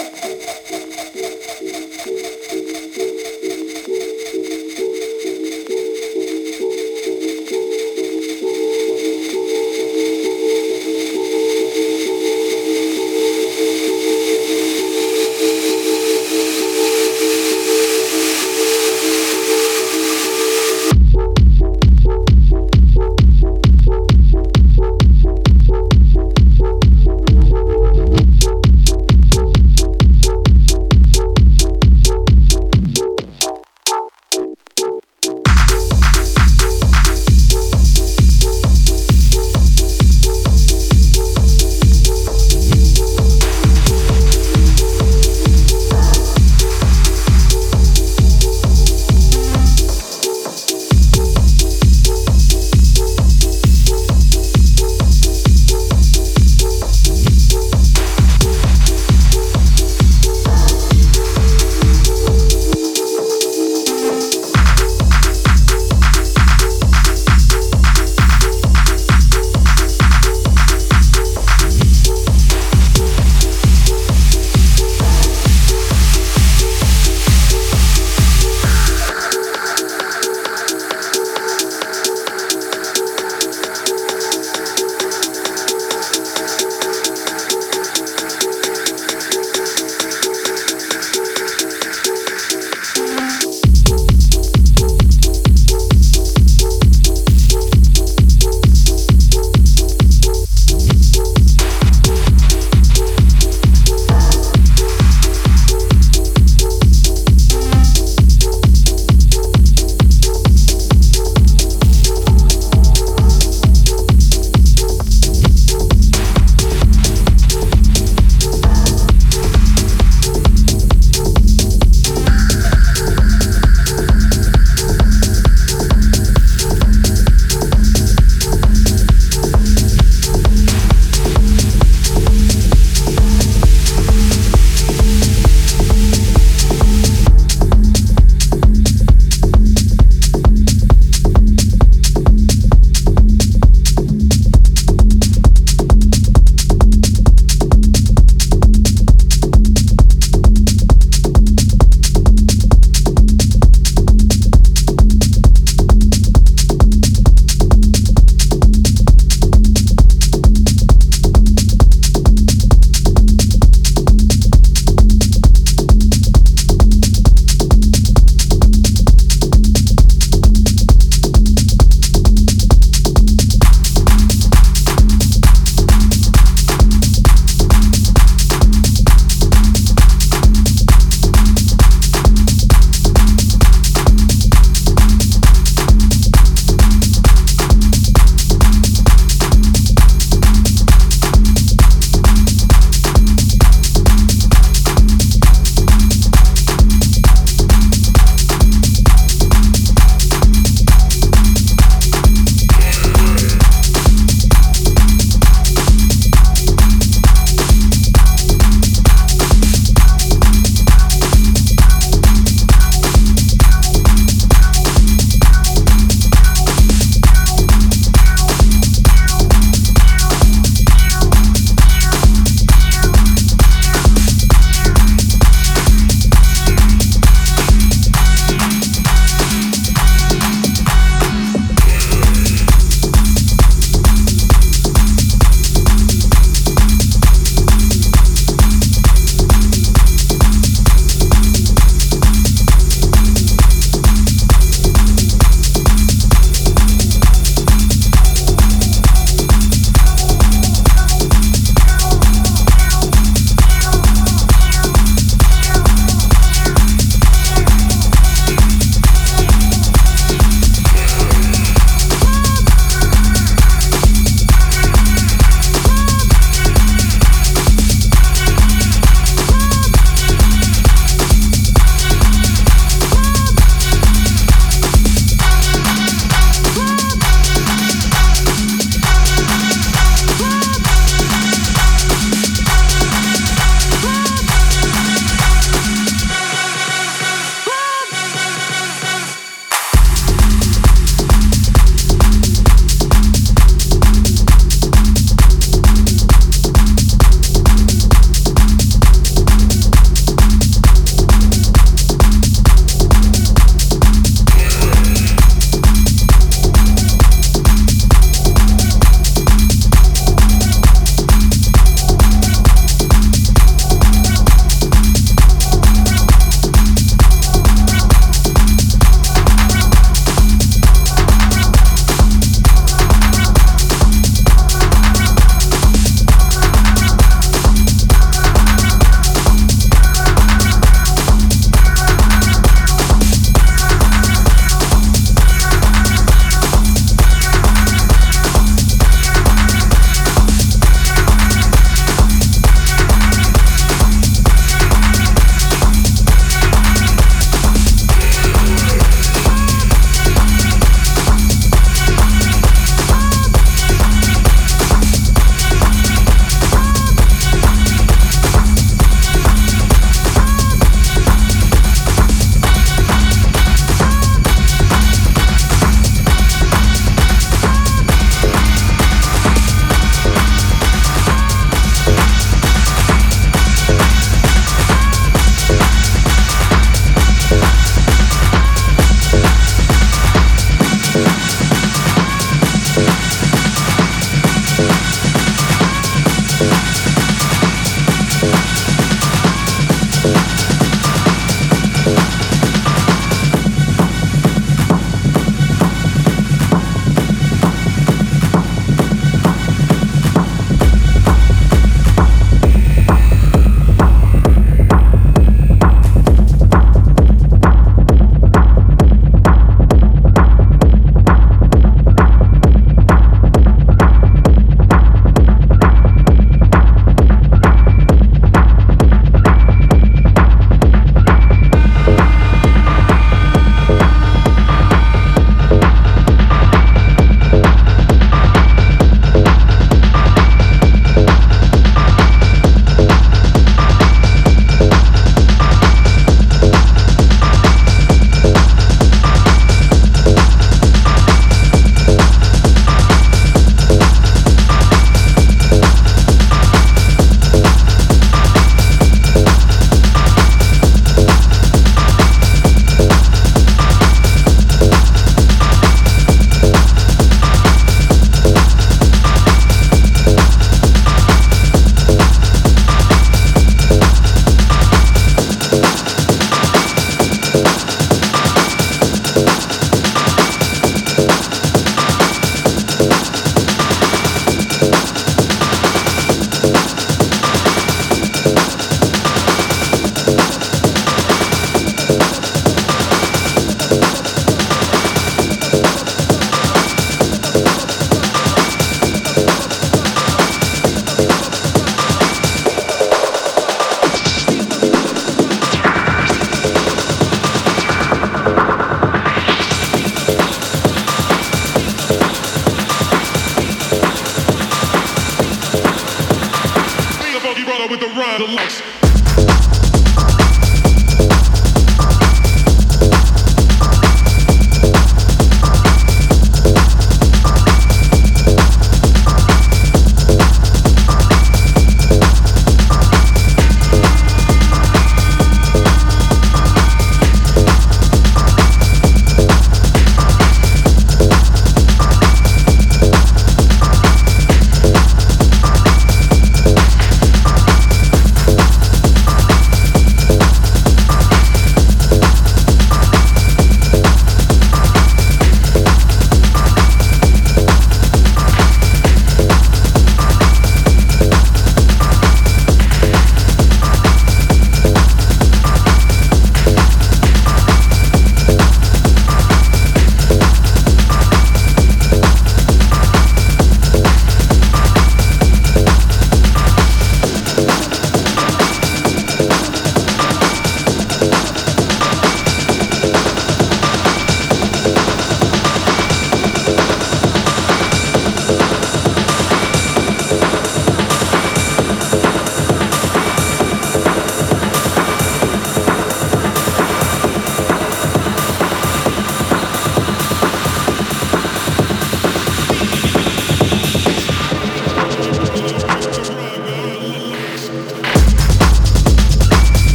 Thank you.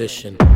Transition.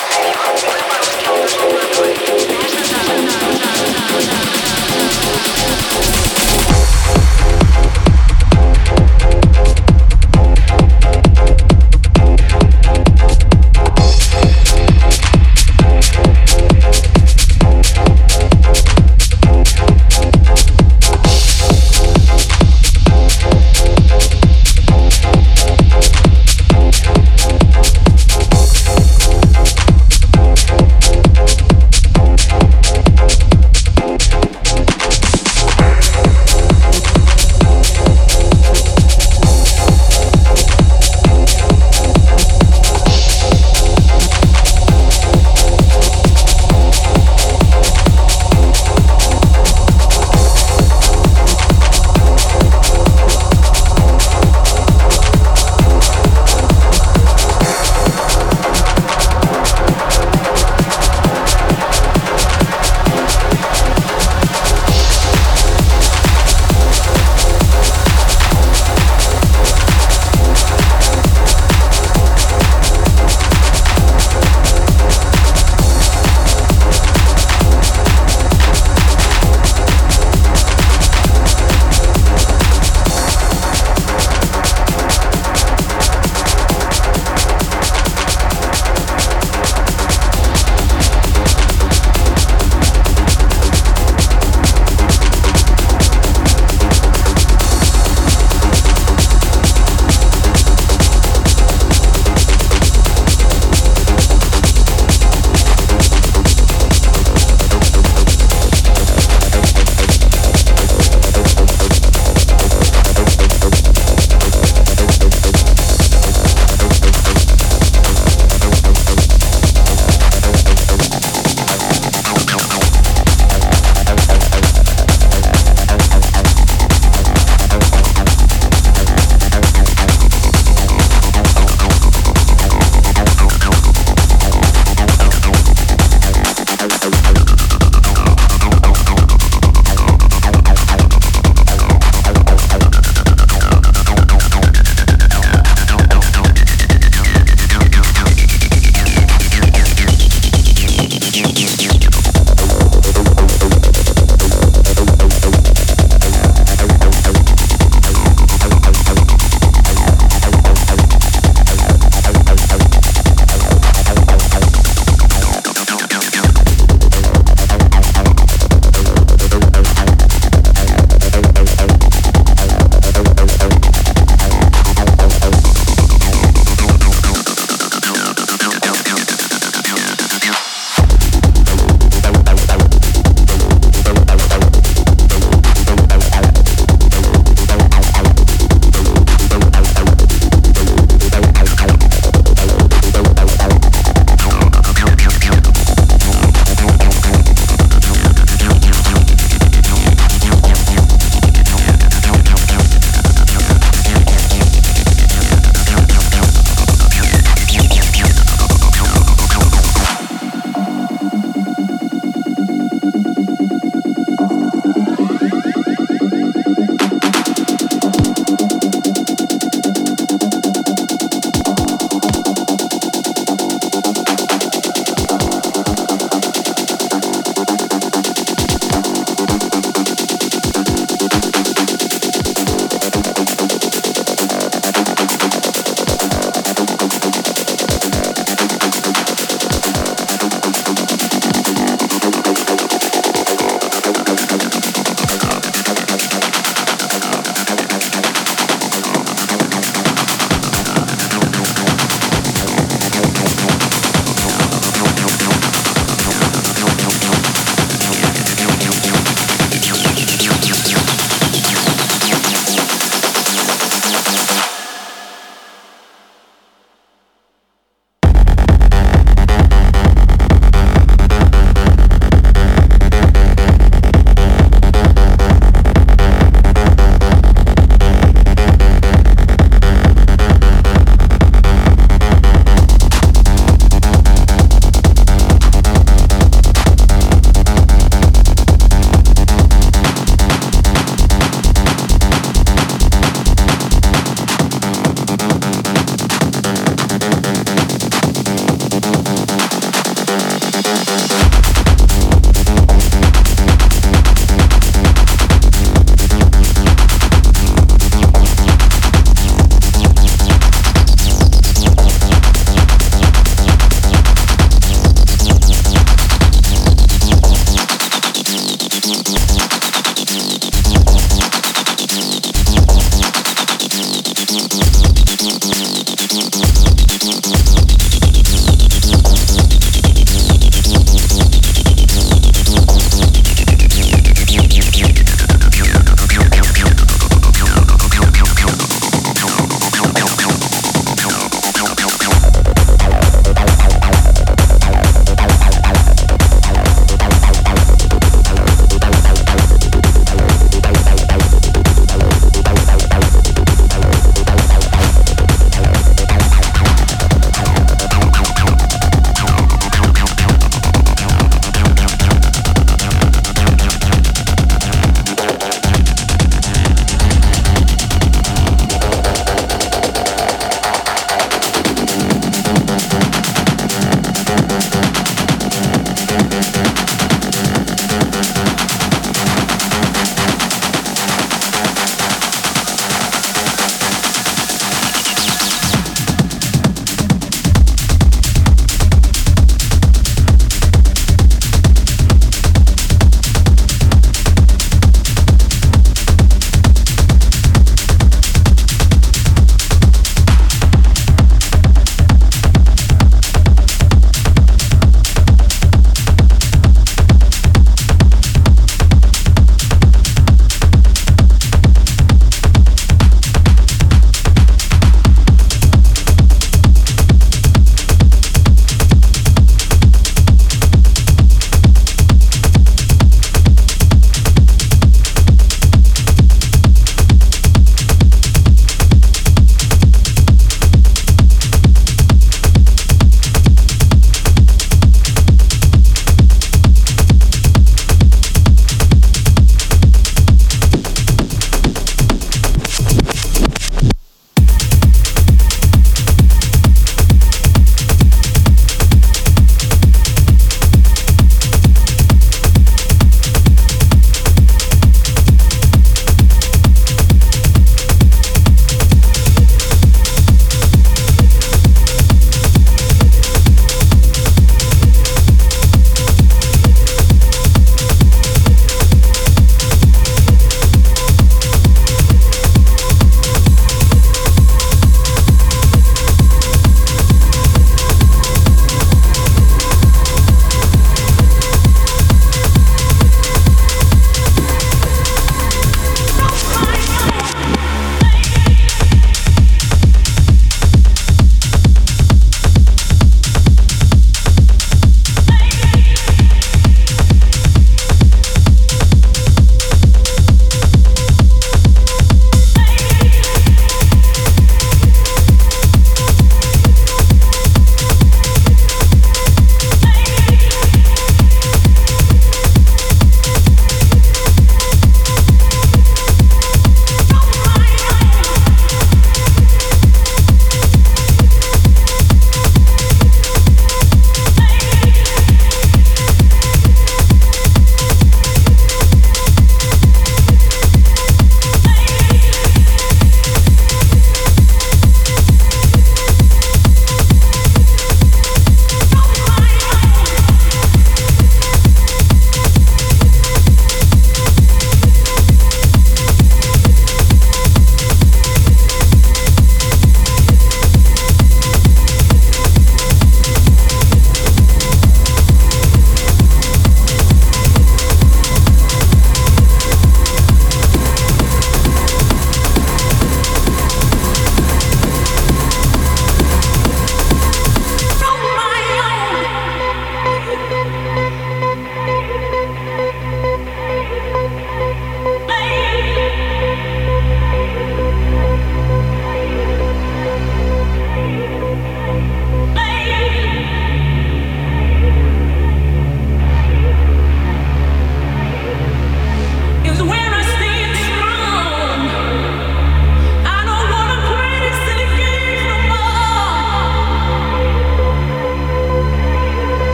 Oh, my God.